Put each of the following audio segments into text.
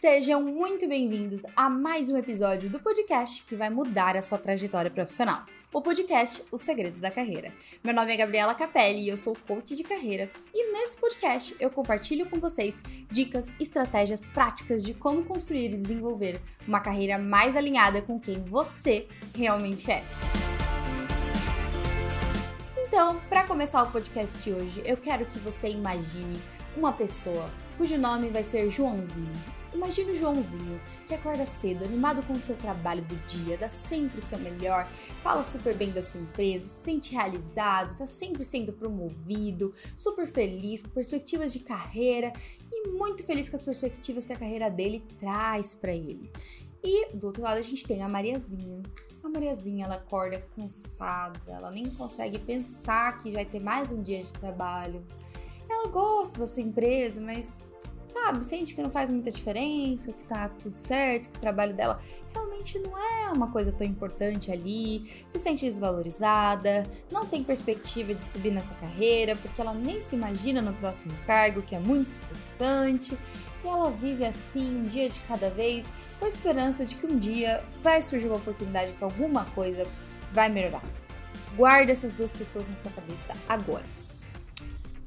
Sejam muito bem-vindos a mais um episódio do podcast que vai mudar a sua trajetória profissional. O podcast Os Segredos da Carreira. Meu nome é Gabriela Capelli e eu sou coach de carreira. E nesse podcast eu compartilho com vocês dicas, estratégias práticas de como construir e desenvolver uma carreira mais alinhada com quem você realmente é. Então, para começar o podcast de hoje, eu quero que você imagine uma pessoa cujo nome vai ser Joãozinho. Imagine o Joãozinho, que acorda cedo, animado com o seu trabalho do dia, dá sempre o seu melhor, fala super bem da sua empresa, se sente realizado, está sempre sendo promovido, super feliz, com perspectivas de carreira e muito feliz com as perspectivas que a carreira dele traz para ele. E do outro lado a gente tem a Mariazinha. A Mariazinha, ela acorda cansada, ela nem consegue pensar que vai ter mais um dia de trabalho. Ela gosta da sua empresa, mas sabe, sente que não faz muita diferença, que tá tudo certo, que o trabalho dela realmente não é uma coisa tão importante ali, se sente desvalorizada, não tem perspectiva de subir nessa carreira, porque ela nem se imagina no próximo cargo, que é muito estressante, e ela vive assim, um dia de cada vez, com a esperança de que um dia vai surgir uma oportunidade que alguma coisa vai melhorar. Guarda essas duas pessoas na sua cabeça agora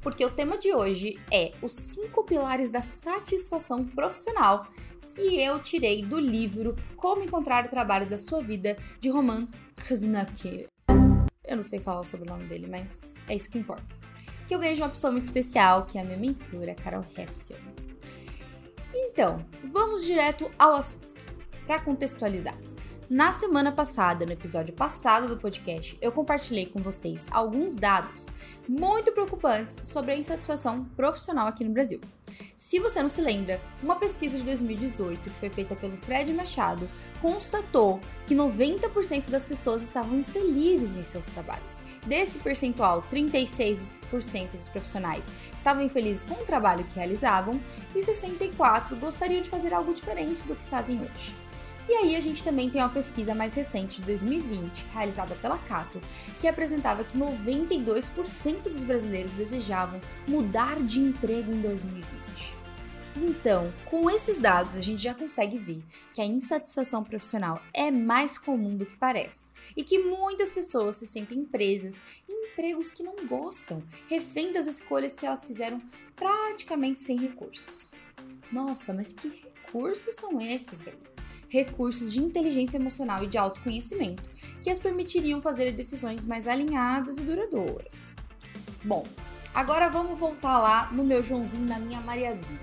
porque o tema de hoje é os cinco pilares da satisfação profissional que eu tirei do livro Como Encontrar o Trabalho da Sua Vida, de Roman Krasnaki. Eu não sei falar o sobrenome dele, mas é isso que importa. Que eu ganhei de uma pessoa muito especial, que é a minha mentora, Carol Hessel. Então, vamos direto ao assunto, para contextualizar. Na semana passada, no episódio passado do podcast, eu compartilhei com vocês alguns dados muito preocupantes sobre a insatisfação profissional aqui no Brasil. Se você não se lembra, uma pesquisa de 2018 que foi feita pelo Fred Machado constatou que 90% das pessoas estavam infelizes em seus trabalhos. Desse percentual, 36% dos profissionais estavam infelizes com o trabalho que realizavam e 64% gostariam de fazer algo diferente do que fazem hoje. E aí a gente também tem uma pesquisa mais recente de 2020, realizada pela Cato, que apresentava que 92% dos brasileiros desejavam mudar de emprego em 2020. Então, com esses dados, a gente já consegue ver que a insatisfação profissional é mais comum do que parece e que muitas pessoas se sentem presas em empregos que não gostam, refém das escolhas que elas fizeram praticamente sem recursos. Nossa, mas que recursos são esses, Gabi? Recursos de inteligência emocional e de autoconhecimento, que as permitiriam fazer decisões mais alinhadas e duradouras. Bom, agora vamos voltar lá no meu Joãozinho, na minha Mariazinha.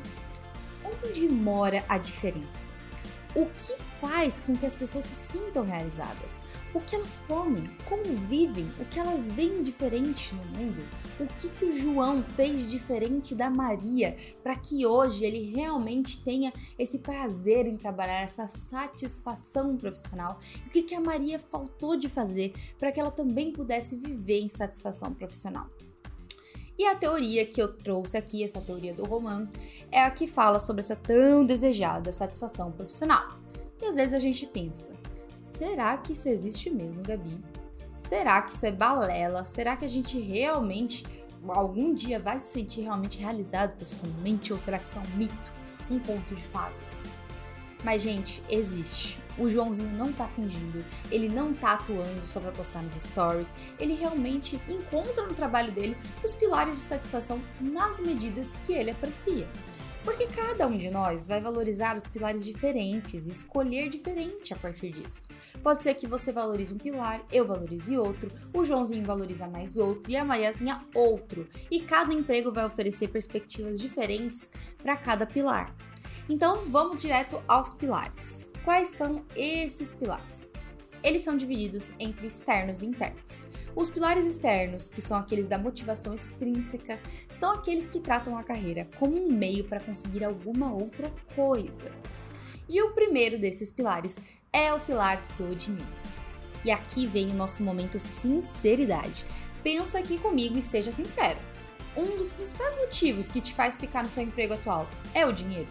Onde mora a diferença? O que faz com que as pessoas se sintam realizadas? O que elas comem, como vivem, o que elas veem diferente no mundo, o que, que o João fez diferente da Maria para que hoje ele realmente tenha esse prazer em trabalhar, essa satisfação profissional, o que, que a Maria faltou de fazer para que ela também pudesse viver em satisfação profissional. E a teoria que eu trouxe aqui, essa teoria do Roman, é a que fala sobre essa tão desejada satisfação profissional. E às vezes a gente pensa, Será que isso existe mesmo, Gabi? Será que isso é balela? Será que a gente realmente algum dia vai se sentir realmente realizado profissionalmente? Ou será que isso é um mito, um conto de fadas? Mas, gente, existe. O Joãozinho não tá fingindo, ele não tá atuando só pra postar nos stories, ele realmente encontra no trabalho dele os pilares de satisfação nas medidas que ele aprecia. Porque cada um de nós vai valorizar os pilares diferentes e escolher diferente a partir disso. Pode ser que você valorize um pilar, eu valorize outro, o Joãozinho valoriza mais outro e a Mariazinha outro. E cada emprego vai oferecer perspectivas diferentes para cada pilar. Então vamos direto aos pilares. Quais são esses pilares? Eles são divididos entre externos e internos. Os pilares externos, que são aqueles da motivação extrínseca, são aqueles que tratam a carreira como um meio para conseguir alguma outra coisa. E o primeiro desses pilares é o pilar do dinheiro. E aqui vem o nosso momento sinceridade. Pensa aqui comigo e seja sincero. Um dos principais motivos que te faz ficar no seu emprego atual é o dinheiro?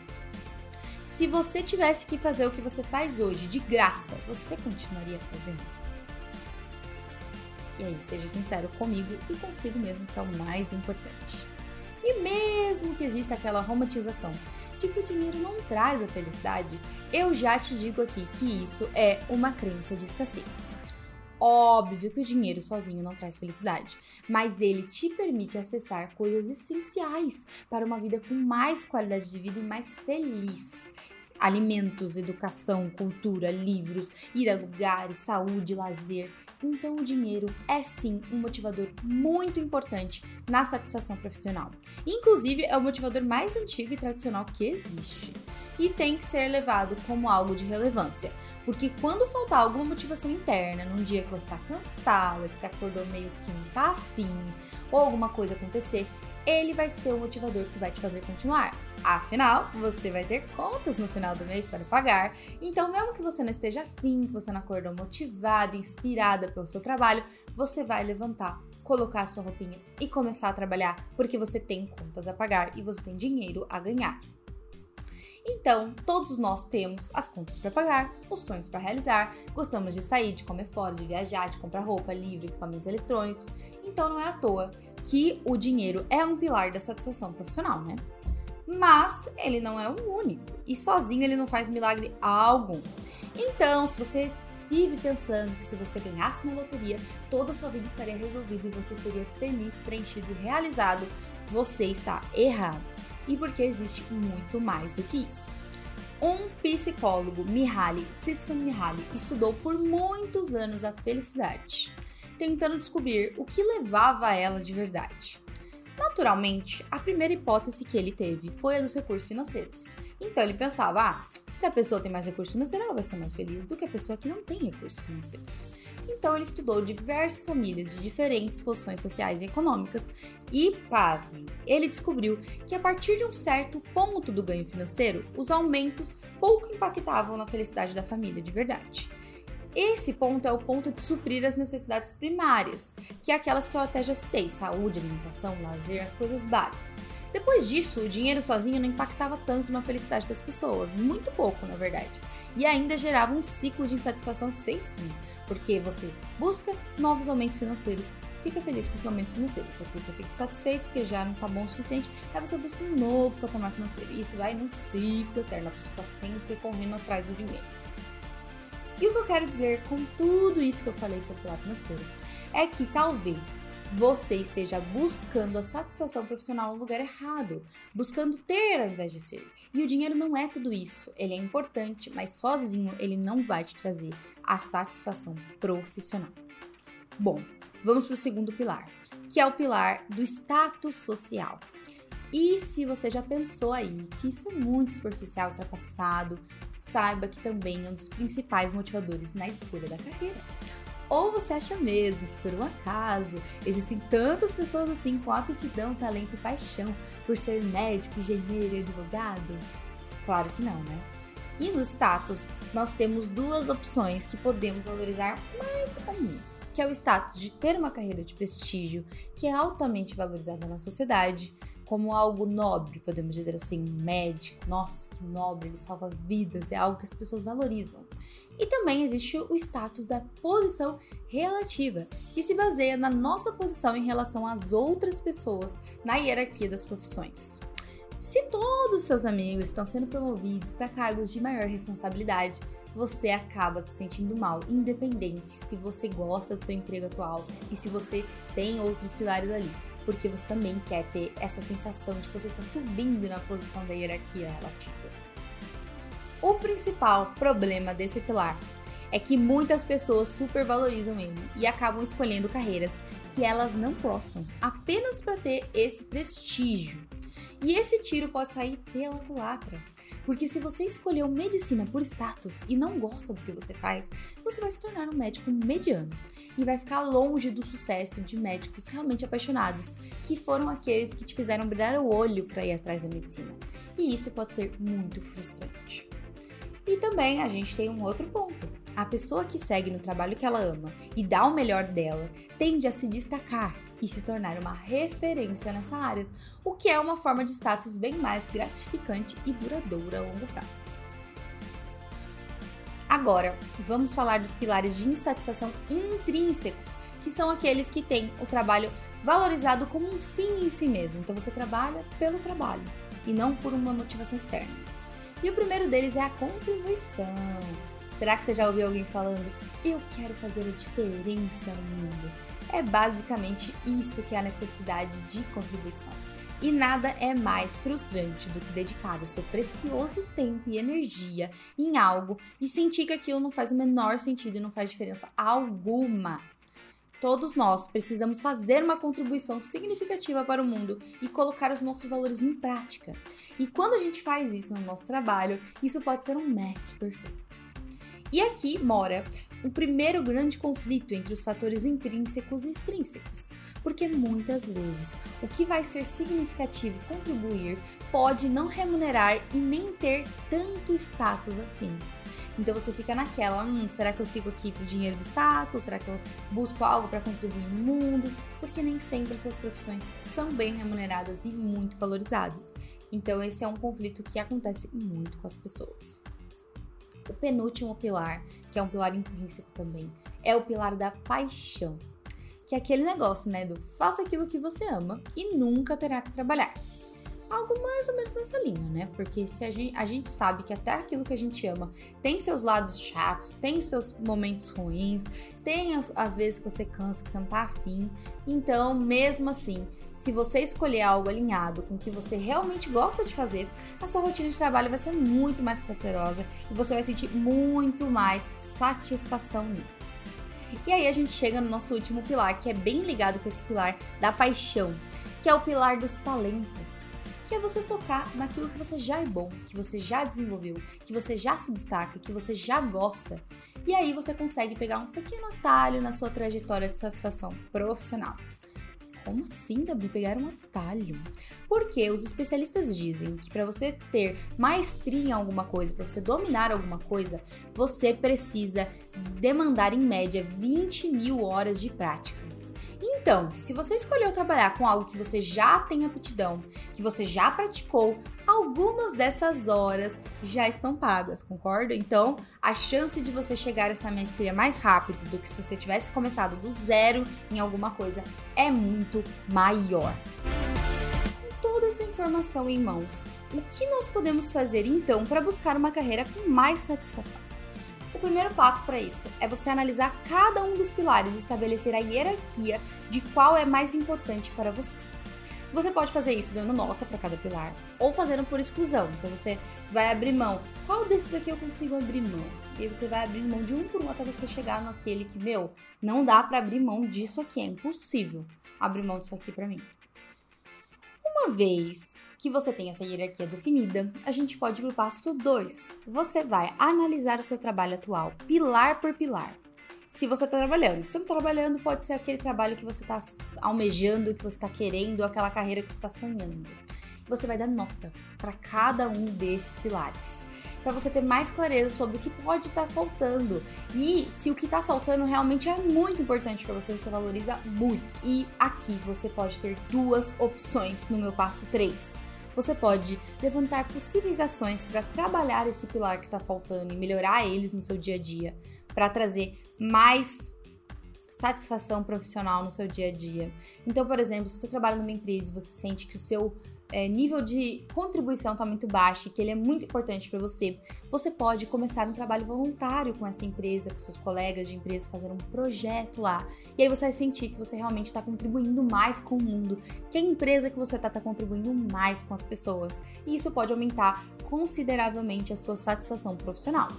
Se você tivesse que fazer o que você faz hoje de graça, você continuaria fazendo? E aí, seja sincero comigo e consigo mesmo, que é o mais importante. E mesmo que exista aquela romantização de que o dinheiro não traz a felicidade, eu já te digo aqui que isso é uma crença de escassez. Óbvio que o dinheiro sozinho não traz felicidade, mas ele te permite acessar coisas essenciais para uma vida com mais qualidade de vida e mais feliz. Alimentos, educação, cultura, livros, ir a lugares, saúde, lazer. Então, o dinheiro é sim um motivador muito importante na satisfação profissional. Inclusive, é o motivador mais antigo e tradicional que existe. E tem que ser levado como algo de relevância. Porque quando faltar alguma motivação interna, num dia que você está cansada, que você acordou meio que não tá afim, ou alguma coisa acontecer, ele vai ser o motivador que vai te fazer continuar. Afinal, você vai ter contas no final do mês para pagar. Então, mesmo que você não esteja afim, que você não acordou motivada, inspirada pelo seu trabalho, você vai levantar, colocar a sua roupinha e começar a trabalhar, porque você tem contas a pagar e você tem dinheiro a ganhar. Então, todos nós temos as contas para pagar, os sonhos para realizar, gostamos de sair, de comer fora, de viajar, de comprar roupa, livro, equipamentos eletrônicos. Então, não é à toa que o dinheiro é um pilar da satisfação profissional, né? Mas ele não é o único e sozinho ele não faz milagre algum. Então, se você vive pensando que se você ganhasse na loteria, toda a sua vida estaria resolvida e você seria feliz, preenchido e realizado, você está errado. E porque existe muito mais do que isso. Um psicólogo, Mihaly Csikszentmihalyi, estudou por muitos anos a felicidade tentando descobrir o que levava a ela de verdade. Naturalmente, a primeira hipótese que ele teve foi a dos recursos financeiros. Então ele pensava: ah, se a pessoa tem mais recursos financeiros, ela vai ser mais feliz do que a pessoa que não tem recursos financeiros. Então ele estudou diversas famílias de diferentes posições sociais e econômicas e, pasmem, ele descobriu que a partir de um certo ponto do ganho financeiro, os aumentos pouco impactavam na felicidade da família de verdade. Esse ponto é o ponto de suprir as necessidades primárias, que é aquelas que eu até já citei: saúde, alimentação, lazer, as coisas básicas. Depois disso, o dinheiro sozinho não impactava tanto na felicidade das pessoas, muito pouco, na verdade, e ainda gerava um ciclo de insatisfação sem fim, porque você busca novos aumentos financeiros, fica feliz com esses aumentos financeiros, depois você fica satisfeito porque já não tá bom o suficiente, aí você busca um novo patamar financeiro, e isso vai num ciclo eterno, a pessoa tá sempre correndo atrás do dinheiro. E o que eu quero dizer com tudo isso que eu falei sobre o pilar financeiro é que talvez você esteja buscando a satisfação profissional no lugar errado, buscando ter ao invés de ser. E o dinheiro não é tudo isso. Ele é importante, mas sozinho ele não vai te trazer a satisfação profissional. Bom, vamos para o segundo pilar, que é o pilar do status social. E se você já pensou aí que isso é muito superficial, ultrapassado, saiba que também é um dos principais motivadores na escolha da carreira. Ou você acha mesmo que por um acaso existem tantas pessoas assim com aptidão, talento e paixão por ser médico, engenheiro e advogado? Claro que não, né? E no status, nós temos duas opções que podemos valorizar mais ou menos, que é o status de ter uma carreira de prestígio, que é altamente valorizada na sociedade, como algo nobre, podemos dizer assim, médico, nossa, que nobre, ele salva vidas, é algo que as pessoas valorizam. E também existe o status da posição relativa, que se baseia na nossa posição em relação às outras pessoas na hierarquia das profissões. Se todos os seus amigos estão sendo promovidos para cargos de maior responsabilidade, você acaba se sentindo mal, independente se você gosta do seu emprego atual e se você tem outros pilares ali porque você também quer ter essa sensação de que você está subindo na posição da hierarquia relativa. O principal problema desse pilar é que muitas pessoas supervalorizam ele e acabam escolhendo carreiras que elas não gostam, apenas para ter esse prestígio. E esse tiro pode sair pela culatra. Porque se você escolheu medicina por status e não gosta do que você faz, você vai se tornar um médico mediano e vai ficar longe do sucesso de médicos realmente apaixonados, que foram aqueles que te fizeram brilhar o olho para ir atrás da medicina. E isso pode ser muito frustrante. E também a gente tem um outro ponto. A pessoa que segue no trabalho que ela ama e dá o melhor dela tende a se destacar e se tornar uma referência nessa área, o que é uma forma de status bem mais gratificante e duradoura a longo prazo. Agora, vamos falar dos pilares de insatisfação intrínsecos, que são aqueles que têm o trabalho valorizado como um fim em si mesmo. Então você trabalha pelo trabalho. e não por uma motivação externa. E o primeiro deles é a contribuição. Será que você já ouviu alguém falando, eu quero fazer a diferença no mundo? É basicamente isso que é a necessidade de contribuição. E nada é mais frustrante do que dedicar o seu precioso tempo e energia em algo e sentir que aquilo não faz o menor sentido e não faz diferença alguma. Todos nós precisamos fazer uma contribuição significativa para o mundo e colocar os nossos valores em prática. E quando a gente faz isso no nosso trabalho, isso pode ser um match perfeito. E aqui mora o primeiro grande conflito entre os fatores intrínsecos e extrínsecos, porque muitas vezes o que vai ser significativo e contribuir pode não remunerar e nem ter tanto status assim. Então você fica naquela, hum, será que eu sigo aqui pro dinheiro do status? Será que eu busco algo para contribuir no mundo? Porque nem sempre essas profissões são bem remuneradas e muito valorizadas. Então esse é um conflito que acontece muito com as pessoas. Penúltimo pilar, que é um pilar intrínseco também, é o pilar da paixão. Que é aquele negócio, né, do faça aquilo que você ama e nunca terá que trabalhar algo mais ou menos nessa linha, né? Porque se a gente, a gente sabe que até aquilo que a gente ama tem seus lados chatos, tem seus momentos ruins, tem as, as vezes que você cansa, que você não tá afim. Então, mesmo assim, se você escolher algo alinhado com o que você realmente gosta de fazer, a sua rotina de trabalho vai ser muito mais prazerosa e você vai sentir muito mais satisfação nisso. E aí a gente chega no nosso último pilar, que é bem ligado com esse pilar da paixão, que é o pilar dos talentos que é você focar naquilo que você já é bom, que você já desenvolveu, que você já se destaca, que você já gosta. E aí você consegue pegar um pequeno atalho na sua trajetória de satisfação profissional. Como assim, Gabi? Pegar um atalho? Porque os especialistas dizem que para você ter maestria em alguma coisa, para você dominar alguma coisa, você precisa demandar em média 20 mil horas de prática. Então, se você escolheu trabalhar com algo que você já tem aptidão, que você já praticou, algumas dessas horas já estão pagas, concorda? Então, a chance de você chegar a essa maestria mais rápido do que se você tivesse começado do zero em alguma coisa é muito maior. Com toda essa informação em mãos, o que nós podemos fazer então para buscar uma carreira com mais satisfação? O primeiro passo para isso é você analisar cada um dos pilares e estabelecer a hierarquia de qual é mais importante para você. Você pode fazer isso dando nota para cada pilar ou fazendo por exclusão. Então você vai abrir mão. Qual desses aqui eu consigo abrir mão? E aí você vai abrir mão de um por um até você chegar naquele que, meu, não dá para abrir mão disso aqui, é impossível abrir mão disso aqui para mim. Uma vez que você tem essa hierarquia definida, a gente pode ir para o passo 2. Você vai analisar o seu trabalho atual, pilar por pilar. Se você está trabalhando, se você está trabalhando, pode ser aquele trabalho que você está almejando, que você está querendo, aquela carreira que você está sonhando. Você vai dar nota para cada um desses pilares, para você ter mais clareza sobre o que pode estar tá faltando e se o que está faltando realmente é muito importante para você, você valoriza muito. E aqui você pode ter duas opções no meu passo 3 você pode levantar possíveis ações para trabalhar esse pilar que está faltando e melhorar eles no seu dia a dia, para trazer mais satisfação profissional no seu dia a dia. Então, por exemplo, se você trabalha numa empresa e você sente que o seu é, nível de contribuição está muito baixo e que ele é muito importante para você, você pode começar um trabalho voluntário com essa empresa, com seus colegas de empresa, fazer um projeto lá. E aí você vai sentir que você realmente está contribuindo mais com o mundo, que a empresa que você está está contribuindo mais com as pessoas. E isso pode aumentar consideravelmente a sua satisfação profissional.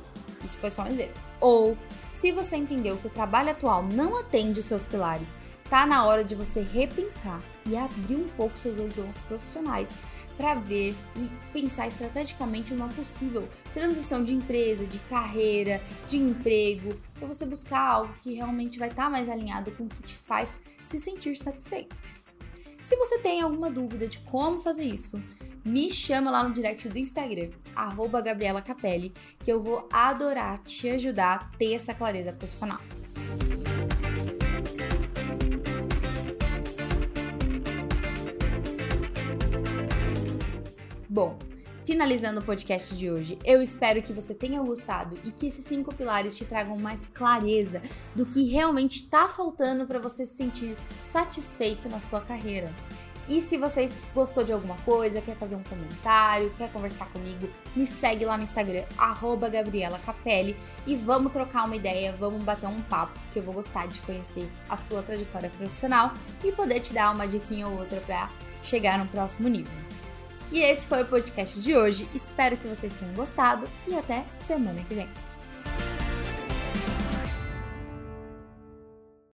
Isso foi só um exemplo. Ou se você entendeu que o trabalho atual não atende os seus pilares tá na hora de você repensar e abrir um pouco seus horizontes profissionais para ver e pensar estrategicamente uma possível transição de empresa, de carreira, de emprego, para você buscar algo que realmente vai estar tá mais alinhado com o que te faz se sentir satisfeito. Se você tem alguma dúvida de como fazer isso, me chama lá no direct do Instagram, Gabriela Capelli, que eu vou adorar te ajudar a ter essa clareza profissional. Bom, finalizando o podcast de hoje, eu espero que você tenha gostado e que esses cinco pilares te tragam mais clareza do que realmente está faltando para você se sentir satisfeito na sua carreira. E se você gostou de alguma coisa, quer fazer um comentário, quer conversar comigo, me segue lá no Instagram, Gabriela Capelli, e vamos trocar uma ideia, vamos bater um papo, que eu vou gostar de conhecer a sua trajetória profissional e poder te dar uma diquinha ou outra para chegar no próximo nível. E esse foi o podcast de hoje. Espero que vocês tenham gostado e até semana que vem.